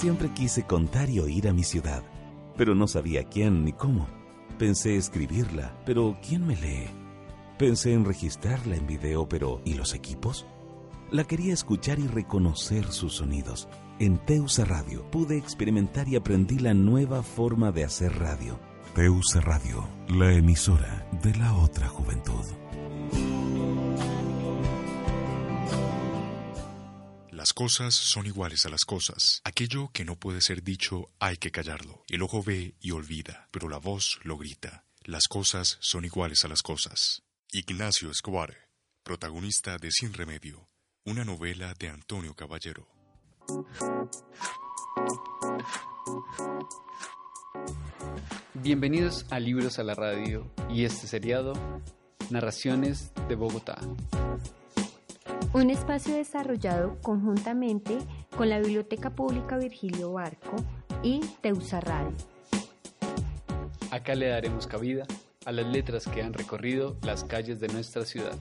Siempre quise contar y oír a mi ciudad, pero no sabía quién ni cómo. Pensé escribirla, pero ¿quién me lee? Pensé en registrarla en video, pero ¿y los equipos? La quería escuchar y reconocer sus sonidos. En Teusa Radio pude experimentar y aprendí la nueva forma de hacer radio. Teusa Radio, la emisora de la otra juventud. Cosas son iguales a las cosas. Aquello que no puede ser dicho hay que callarlo. El ojo ve y olvida, pero la voz lo grita. Las cosas son iguales a las cosas. Ignacio Escobar, protagonista de Sin Remedio, una novela de Antonio Caballero. Bienvenidos a Libros a la Radio y este seriado, Narraciones de Bogotá. Un espacio desarrollado conjuntamente con la Biblioteca Pública Virgilio Barco y Teusa Radio. Acá le daremos cabida a las letras que han recorrido las calles de nuestra ciudad.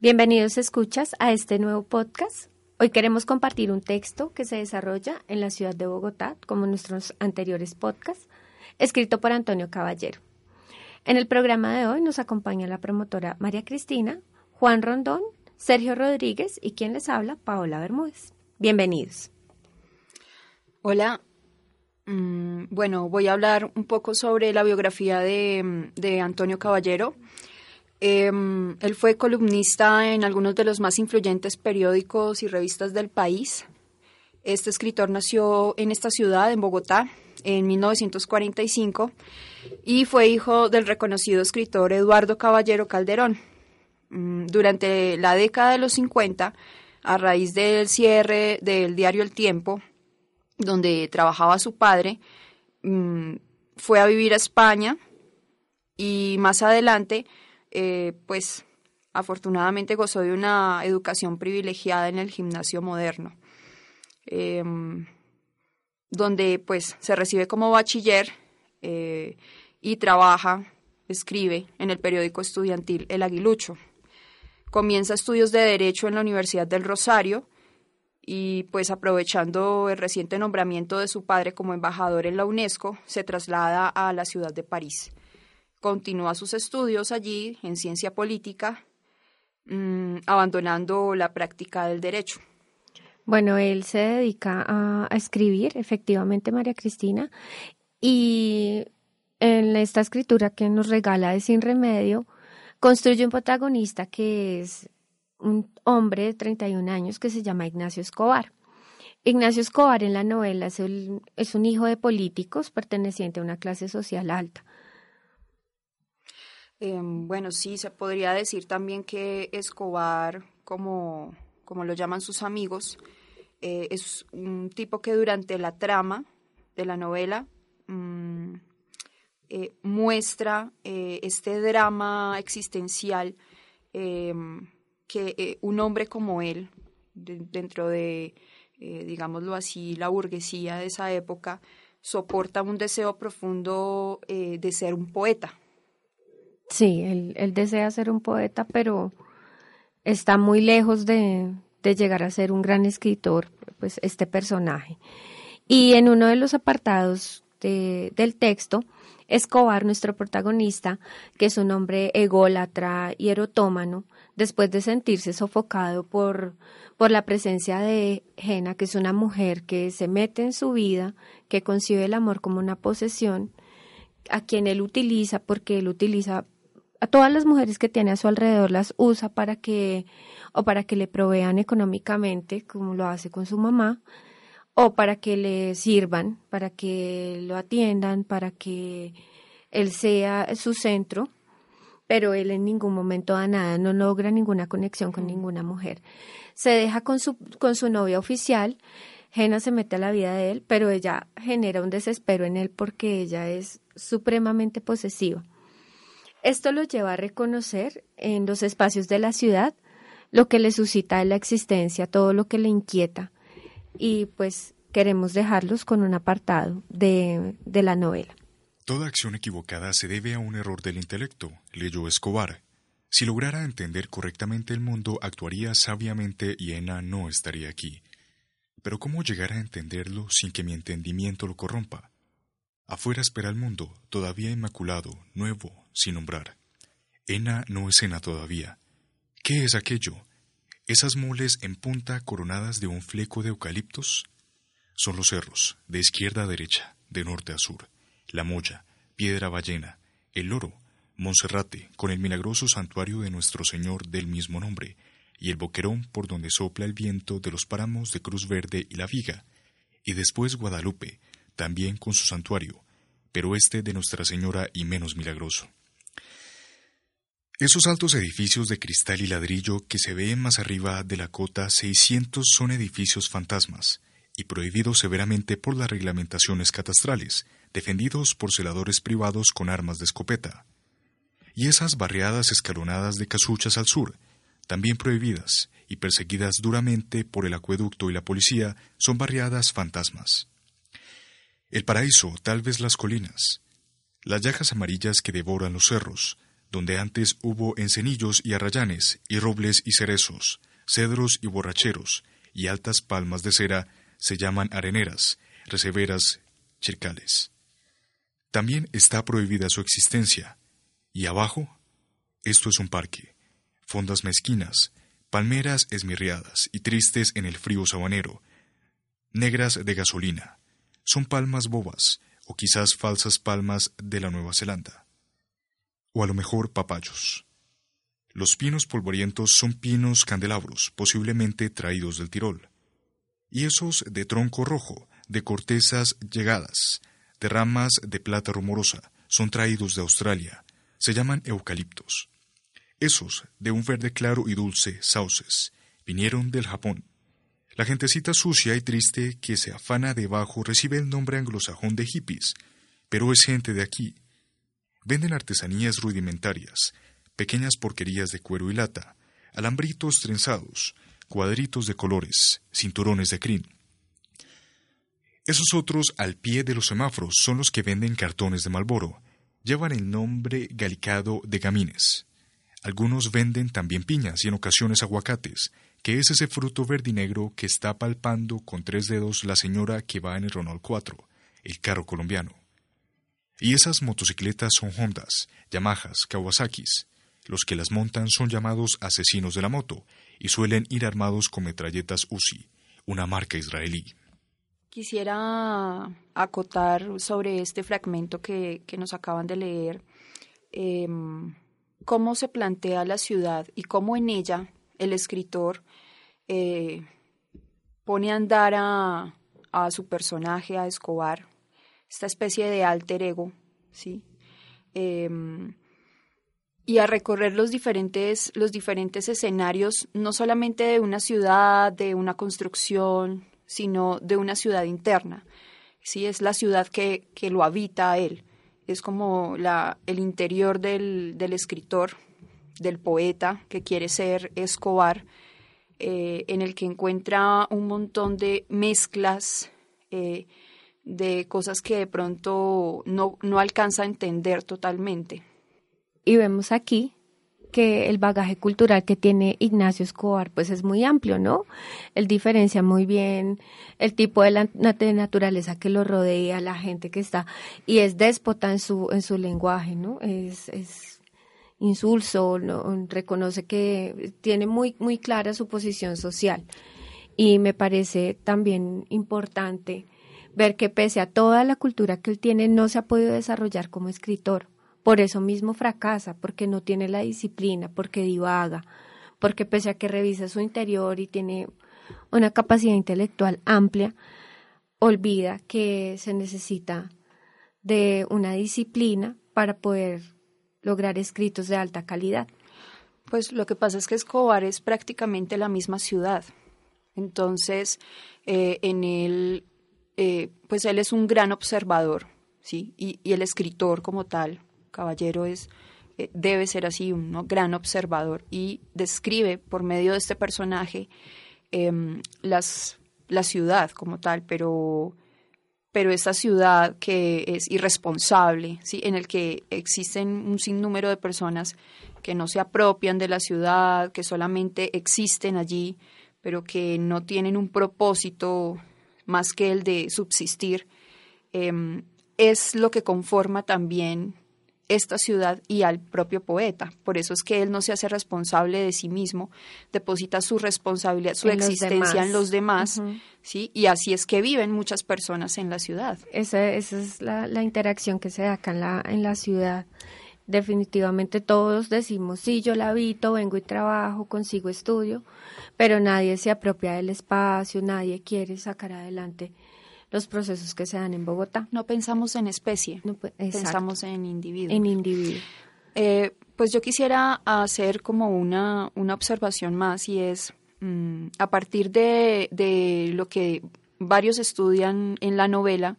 Bienvenidos escuchas a este nuevo podcast. Hoy queremos compartir un texto que se desarrolla en la ciudad de Bogotá, como nuestros anteriores podcasts, escrito por Antonio Caballero. En el programa de hoy nos acompaña la promotora María Cristina, Juan Rondón, Sergio Rodríguez y quien les habla, Paola Bermúdez. Bienvenidos. Hola. Mm, bueno, voy a hablar un poco sobre la biografía de, de Antonio Caballero. Em, él fue columnista en algunos de los más influyentes periódicos y revistas del país. Este escritor nació en esta ciudad, en Bogotá, en 1945 y fue hijo del reconocido escritor Eduardo Caballero Calderón. Mm, durante la década de los 50, a raíz del cierre del diario El Tiempo, donde trabajaba su padre, mm, fue a vivir a España y más adelante eh, pues afortunadamente gozó de una educación privilegiada en el gimnasio moderno, em, donde pues se recibe como bachiller eh, y trabaja, escribe en el periódico estudiantil El Aguilucho. Comienza estudios de Derecho en la Universidad del Rosario y pues aprovechando el reciente nombramiento de su padre como embajador en la UNESCO, se traslada a la ciudad de París continúa sus estudios allí en ciencia política, mmm, abandonando la práctica del derecho. Bueno, él se dedica a, escribir, efectivamente, María Cristina, y en esta escritura que nos regala de Sin Remedio, construye un protagonista que es un hombre de 31 años que se llama Ignacio Escobar. Ignacio Escobar en la novela es, un hijo de políticos perteneciente a una clase social alta. Eh, bueno, sí, se podría decir también que Escobar, como, como lo llaman sus amigos, eh, es un tipo que durante la trama de la novela mmm, eh, muestra eh, este drama existencial que un hombre como él, de, dentro de, digámoslo así, la burguesía de esa época, soporta un deseo profundo de ser un poeta. Sí, él, desea ser un poeta, pero está muy lejos de, de, llegar a ser un gran escritor, pues este personaje. Y en uno de los apartados de, del texto, Escobar, nuestro protagonista, que es un hombre ególatra y erotómano, después de sentirse sofocado por, por la presencia de Jena, que es una mujer que se mete en su vida, que concibe el amor como una posesión, a quien él utiliza, porque él utiliza a todas las mujeres que tiene a su alrededor las usa para que o para que le provean económicamente, como lo hace con su mamá, o para que le sirvan, para que lo atiendan, para que él sea su centro, pero él en ningún momento da nada, no logra ninguna conexión con ninguna mujer. Se deja con su, con su novia oficial, Jena se mete a la vida de él, pero ella genera un desespero en él porque ella es supremamente posesiva. Esto lo lleva a reconocer en los espacios de la ciudad lo que le suscita en la existencia, todo lo que le inquieta, y pues queremos dejarlos con un apartado de, de la novela. Toda acción equivocada se debe a un error del intelecto, leyó Escobar. Si lograra entender correctamente el mundo, actuaría sabiamente y Ena no estaría aquí. Pero ¿cómo llegar a entenderlo sin que mi entendimiento lo corrompa? Afuera espera el mundo, todavía inmaculado, nuevo, sin nombrar. Ena no es Ena todavía. ¿Qué es aquello? ¿Esas moles en punta coronadas de un fleco de eucaliptos? Son los cerros, de izquierda a derecha, de norte a sur, la Molla, Piedra Ballena, el Loro, Monserrate, con el milagroso santuario de nuestro Señor del mismo nombre, y el boquerón por donde sopla el viento de los páramos de Cruz Verde y la Viga, y después Guadalupe, también con su santuario, pero este de Nuestra Señora y menos milagroso. Esos altos edificios de cristal y ladrillo que se ven más arriba de la cota 600 son edificios fantasmas y prohibidos severamente por las reglamentaciones catastrales, defendidos por celadores privados con armas de escopeta. Y esas barriadas escalonadas de casuchas al sur, también prohibidas y perseguidas duramente por el acueducto y la policía, son barriadas fantasmas. El paraíso, tal vez las colinas, las llagas amarillas que devoran los cerros, donde antes hubo encenillos y arrayanes, y robles y cerezos, cedros y borracheros, y altas palmas de cera, se llaman areneras, receberas, chircales. También está prohibida su existencia. Y abajo, esto es un parque, fondas mezquinas, palmeras esmirriadas y tristes en el frío sabanero, negras de gasolina. Son palmas bobas, o quizás falsas palmas de la Nueva Zelanda o a lo mejor papayos. Los pinos polvorientos son pinos candelabros, posiblemente traídos del Tirol. Y esos de tronco rojo, de cortezas llegadas, de ramas de plata rumorosa, son traídos de Australia. Se llaman eucaliptos. Esos, de un verde claro y dulce, sauces, vinieron del Japón. La gentecita sucia y triste que se afana debajo recibe el nombre anglosajón de hippies, pero es gente de aquí, Venden artesanías rudimentarias, pequeñas porquerías de cuero y lata, alambritos trenzados, cuadritos de colores, cinturones de crin. Esos otros al pie de los semáforos son los que venden cartones de Malboro. Llevan el nombre galicado de gamines. Algunos venden también piñas y en ocasiones aguacates, que es ese fruto verdinegro que está palpando con tres dedos la señora que va en el Ronald 4, el carro colombiano. Y esas motocicletas son Hondas, Yamahas, Kawasaki's. Los que las montan son llamados asesinos de la moto y suelen ir armados con metralletas Uzi, una marca israelí. Quisiera acotar sobre este fragmento que, nos acaban de leer, em, cómo se plantea la ciudad y cómo en ella el escritor eh, pone a andar a, a su personaje, a Escobar, esta especie de alter ego, ¿sí? Em, y a recorrer los diferentes, los diferentes escenarios, no solamente de una ciudad, de una construcción, sino de una ciudad interna. Sí, es la ciudad que, que lo habita él. Es como la, el interior del, del escritor, del poeta que quiere ser Escobar, eh, en el que encuentra un montón de mezclas eh, de cosas que de pronto no, no alcanza a entender totalmente. Y vemos aquí que el bagaje cultural que tiene Ignacio Escobar pues es muy amplio, ¿no? Él diferencia muy bien el tipo de, la, naturaleza que lo rodea, la gente que está, y es déspota en su, en su lenguaje, ¿no? Es, es insulso, ¿no? reconoce que tiene muy, muy clara su posición social. Y me parece también importante ver que pese a toda la cultura que él tiene, no se ha podido desarrollar como escritor. Por eso mismo fracasa, porque no tiene la disciplina, porque divaga, porque pese a que revisa su interior y tiene una capacidad intelectual amplia, olvida que se necesita de una disciplina para poder lograr escritos de alta calidad. Pues lo que pasa es que Escobar es prácticamente la misma ciudad. Entonces, eh, en él, eh, pues él es un gran observador, ¿sí? Y, el escritor como tal, Caballero, es eh, debe ser así, un gran observador y describe por medio de este personaje em, las, la ciudad como tal, pero pero esa ciudad que es irresponsable, ¿sí? en el que existen un sinnúmero de personas que no se apropian de la ciudad, que solamente existen allí, pero que no tienen un propósito más que el de subsistir, em, es lo que conforma también esta ciudad y al propio poeta. Por eso es que él no se hace responsable de sí mismo, deposita su responsabilidad, su existencia en los demás, ¿sí? Y así es que viven muchas personas en la ciudad. Esa, esa es la, la, interacción que se da acá en la, en la ciudad. Definitivamente todos decimos, sí, yo la habito, vengo y trabajo, consigo estudio, pero nadie se apropia del espacio, nadie quiere sacar adelante los procesos que se dan en Bogotá. No pensamos en especie, pensamos en individuo. En individuo. Eh, pues yo quisiera hacer como una, una observación más y es mm, a partir de, de lo que varios estudian en la novela,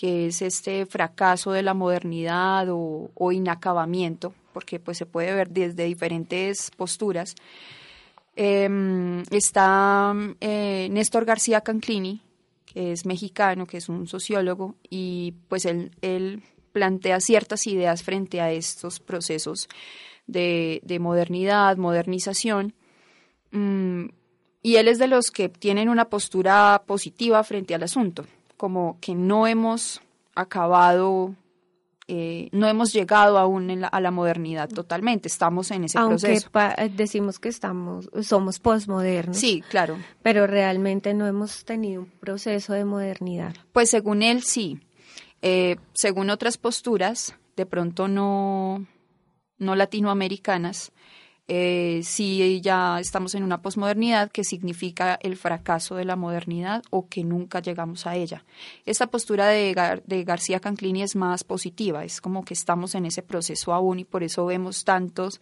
que es este fracaso de la modernidad o, inacabamiento, porque pues se puede ver desde diferentes posturas. Em, está eh, Néstor García Canclini, que es mexicano, que es un sociólogo, y pues él, él plantea ciertas ideas frente a estos procesos de, modernidad, modernización, mm, y él es de los que tienen una postura positiva frente al asunto, como que no hemos acabado eh, no hemos llegado aún a la modernidad totalmente, estamos en ese Aunque Aunque decimos que estamos, somos posmodernos. Sí, claro. Pero realmente no hemos tenido un proceso de modernidad. Pues según él sí. Eh, según otras posturas, de pronto no, no latinoamericanas, eh, si ya estamos en una posmodernidad que significa el fracaso de la modernidad o que nunca llegamos a ella. Esta postura de, de García Canclini es más positiva, es como que estamos en ese proceso aún y por eso vemos tantos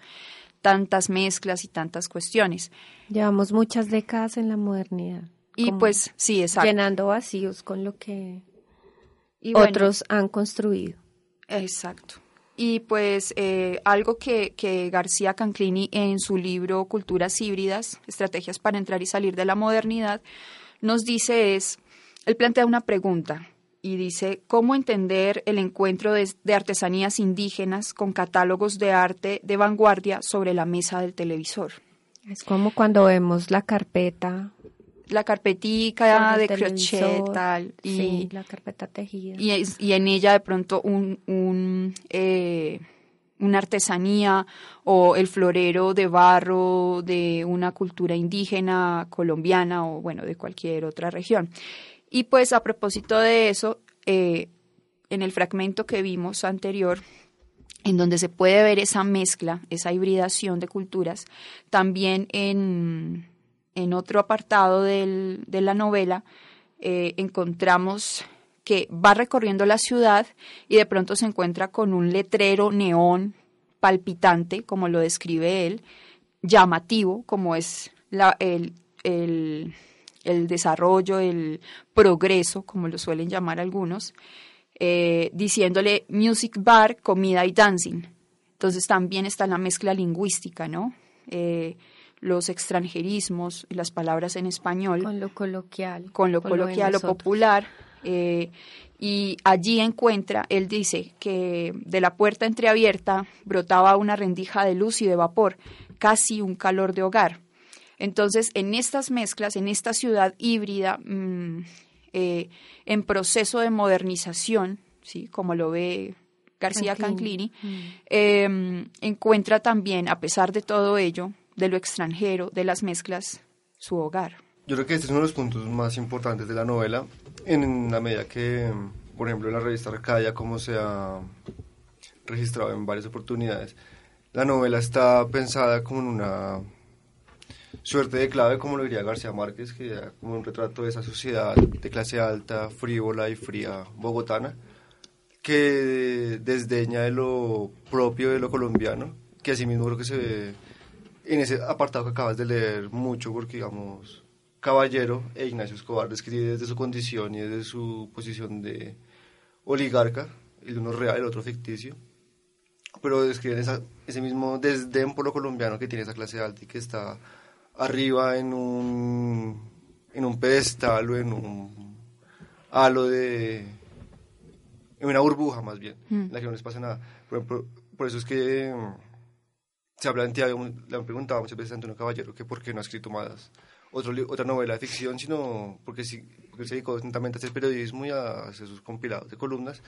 tantas mezclas y tantas cuestiones. Llevamos muchas décadas en la modernidad. Y pues sí, exacto. Llenando vacíos con lo que otros han construido. Exacto. Y pues eh, algo que, García Canclini en su libro Culturas híbridas, Estrategias para entrar y salir de la modernidad, nos dice es, él plantea una pregunta y dice, ¿cómo entender el encuentro de artesanías indígenas con catálogos de arte de vanguardia sobre la mesa del televisor? Es como cuando vemos la carpeta la carpetica de crochet tal y la carpeta tejida. y, y, en ella de pronto un, un eh, una artesanía o el florero de barro de una cultura indígena colombiana o bueno de cualquier otra región. Y pues a propósito de eso eh, en el fragmento que vimos anterior en donde se puede ver esa mezcla, esa hibridación de culturas, también en, en otro apartado de la novela, eh, encontramos que va recorriendo la ciudad y de pronto se encuentra con un letrero neón palpitante, como lo describe él, llamativo, como es el, desarrollo, el progreso, como lo suelen llamar algunos, eh, diciéndole music bar, comida y dancing. Entonces también está la mezcla lingüística, ¿no? Eh, los extranjerismos, las palabras en español. Con lo coloquial. Con lo coloquial o popular. Eh, y allí encuentra, él dice que de la puerta entreabierta brotaba una rendija de luz y de vapor, casi un calor de hogar. Entonces, en estas mezclas, en esta ciudad híbrida, mm, eh, en proceso de modernización, ¿sí? como lo ve García Canclini, mm. em, encuentra también, a pesar de todo ello, de lo extranjero, de las mezclas, su hogar. Yo creo que este es uno de los puntos más importantes de la novela, en la medida que, por ejemplo, en la revista Arcadia, como se ha registrado en varias oportunidades, la novela está pensada como en una suerte de clave, como lo diría García Márquez, que era como un retrato de esa sociedad de clase alta, frívola y fría bogotana, que desdeña de lo propio de lo colombiano, que asimismo creo que se ve en ese apartado que acabas de leer mucho, porque digamos, Caballero e Ignacio Escobar describe desde su condición y desde su posición de oligarca, el uno real, el otro ficticio, pero describen ese mismo desdén por lo colombiano que tiene esa clase alta y que está arriba en un, en un pedestal o en un halo de... en una burbuja más bien, mm. en la que no les pasa nada. Por, eso es que se habla en Tiago, le han preguntado muchas veces a Antonio Caballero que por qué no ha escrito más otro, otra novela de ficción, sino porque, sí, porque se dedicó atentamente a hacer periodismo y a hacer sus compilados de columnas.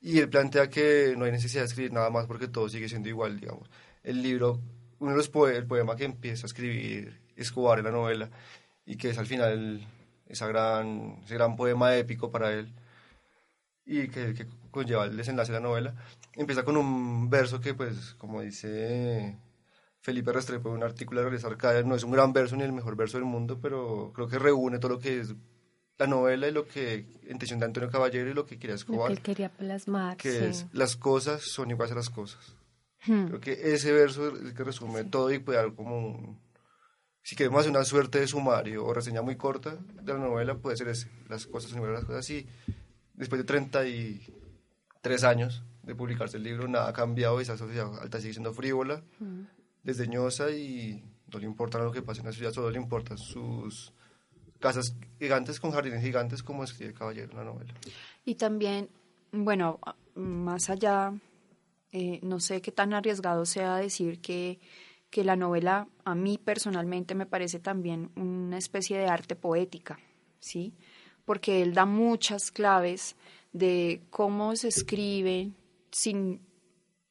Y él plantea que no hay necesidad de escribir nada más porque todo sigue siendo igual, digamos. El libro, uno de los poemas, el poema que empieza a escribir Escobar en la novela y que es al final esa gran, ese gran poema épico para él y que, que conlleva el desenlace de la novela, empieza con un verso que, pues, como dice Felipe Restrepo en un artículo de Redes Arcadia, no es un gran verso ni el mejor verso del mundo, pero creo que reúne todo lo que es la novela y lo que, intención de Antonio Caballero y lo que quería Escobar. Lo que él quería plasmar. Que es, las cosas son iguales a las cosas. Hmm. Creo que ese verso es el que resume todo y puede dar como un, si queremos hacer una suerte de sumario o reseña muy corta de la novela, puede ser ese, las cosas son iguales a las cosas. Y después de 33 años de publicarse el libro, nada ha cambiado y esa sociedad alta sigue siendo frívola, hmm. desdeñosa y no le importa lo que pase en la ciudad, solo le importan sus casas gigantes con jardines gigantes, como escribe Caballero en la novela. Y también, bueno, más allá, eh, no sé qué tan arriesgado sea decir que, que la novela a mí personalmente me parece también una especie de arte poética, ¿sí? Porque él da muchas claves de cómo se escribe sin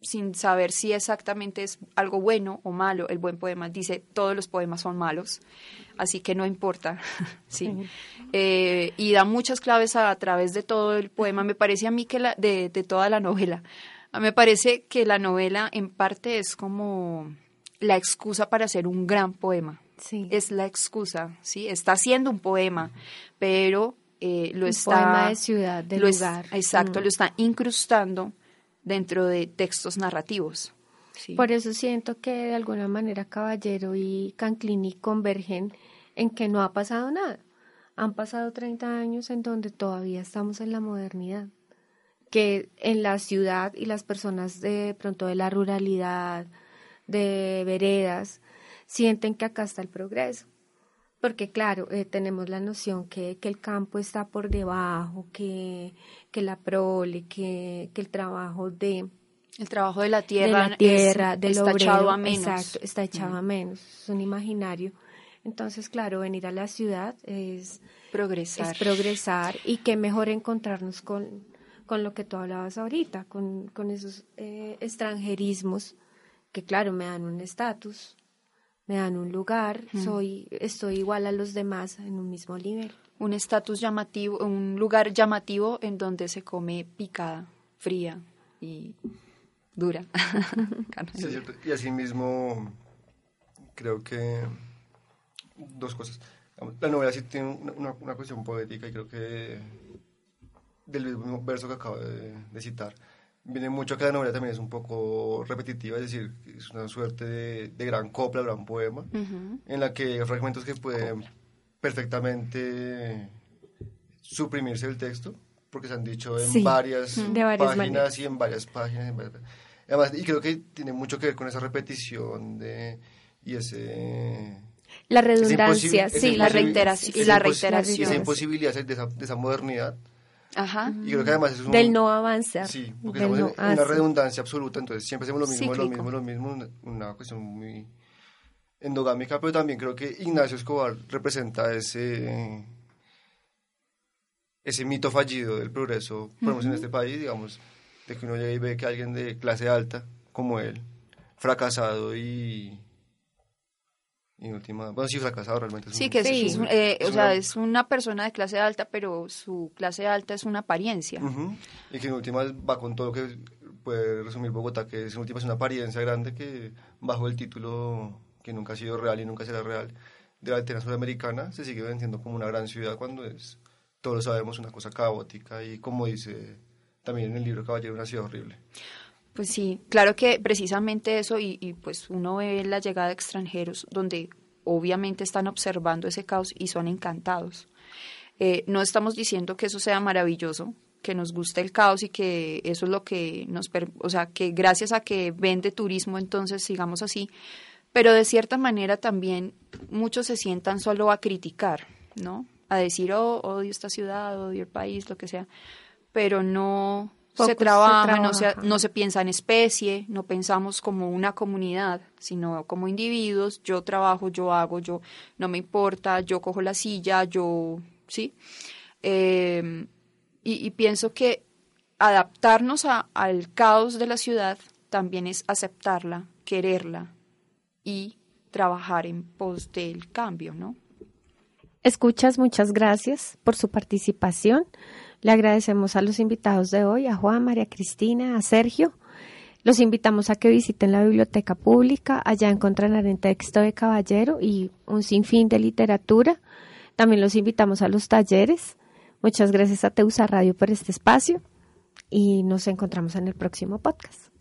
sin saber si exactamente es algo bueno o malo. El buen poema dice todos los poemas son malos, así que no importa, sí. Eh, y da muchas claves a, través de todo el poema. Me parece a mí que la, de, de toda la novela. Me parece que la novela en parte es como la excusa para hacer un gran poema. Sí. Es la excusa, sí. Está haciendo un poema, pero eh, lo un está. Poema de ciudad, de lugar. exacto, mm. lo está incrustando dentro de textos narrativos. Por eso siento que de alguna manera Caballero y Canclini convergen en que no ha pasado nada. Han pasado 30 años en donde todavía estamos en la modernidad, que en la ciudad y las personas de pronto de la ruralidad, de veredas, sienten que acá está el progreso porque claro, eh, tenemos la noción que, que, el campo está por debajo, que, que la prole, que, que el trabajo de... El trabajo de la tierra, de la tierra del está echado a menos. Exacto, está echado a menos, es un imaginario. Entonces, claro, venir a la ciudad es progresar. Es progresar y qué mejor encontrarnos con, con lo que tú hablabas ahorita, con, con esos eh, extranjerismos que, claro, me dan un estatus, me dan un lugar, soy, estoy igual a los demás en un mismo nivel. Un estatus llamativo, un lugar llamativo en donde se come picada, fría y dura. y asimismo, creo que dos cosas. La novela sí tiene una, una cuestión poética y creo que del mismo verso que acabo de, de citar viene mucho que la novela también es un poco repetitiva, es decir, es una suerte de, gran copla, gran poema, en la que hay fragmentos que pueden perfectamente suprimirse del texto, porque se han dicho en varias, páginas y en varias páginas. Además, y creo que tiene mucho que ver con esa repetición de, y ese... La redundancia, sí, la reiteración. Y la reiteración. Esa imposibilidad de esa, de esa modernidad Ajá. Y creo que además es un, Del no avanzar. Sí, porque estamos en una redundancia absoluta, entonces siempre hacemos lo mismo, lo mismo, lo mismo, una, cuestión muy endogámica, pero también creo que Ignacio Escobar representa ese ese mito fallido del progreso, por en este país, digamos, de que uno llega y ve que alguien de clase alta, como él, fracasado y y última, bueno, sí, fracasado realmente. sí, que es, eh, o sea, es una persona de clase alta, pero su clase alta es una apariencia. Y que en última va con todo lo que puede resumir Bogotá, que es en última es una apariencia grande que bajo el título que nunca ha sido real y nunca será real, de la alternancia sudamericana se sigue vendiendo como una gran ciudad cuando es, todos lo sabemos, una cosa caótica y como dice también en el libro Caballero, una ciudad horrible. Pues sí, claro que precisamente eso y, y pues uno ve la llegada de extranjeros donde obviamente están observando ese caos y son encantados. Eh, no estamos diciendo que eso sea maravilloso, que nos guste el caos y que eso es lo que nos, o sea, que gracias a que vende turismo entonces sigamos así, pero de cierta manera también muchos se sientan solo a criticar, ¿no? A decir, oh, odio esta ciudad, odio el país, lo que sea, pero no se trabaja, No, se, no se piensa en especie, no pensamos como una comunidad, sino como individuos, yo trabajo, yo hago, yo no me importa, yo cojo la silla, yo, ¿sí? Eh, y, pienso que adaptarnos al caos de la ciudad también es aceptarla, quererla y trabajar en pos del cambio, ¿no? Escuchas, muchas gracias por su participación. Le agradecemos a los invitados de hoy, a Juan, María Cristina, a Sergio. Los invitamos a que visiten la biblioteca pública. Allá encontrarán el texto de Caballero y un sinfín de literatura. También los invitamos a los talleres. Muchas gracias a Teusa Radio por este espacio y nos encontramos en el próximo podcast.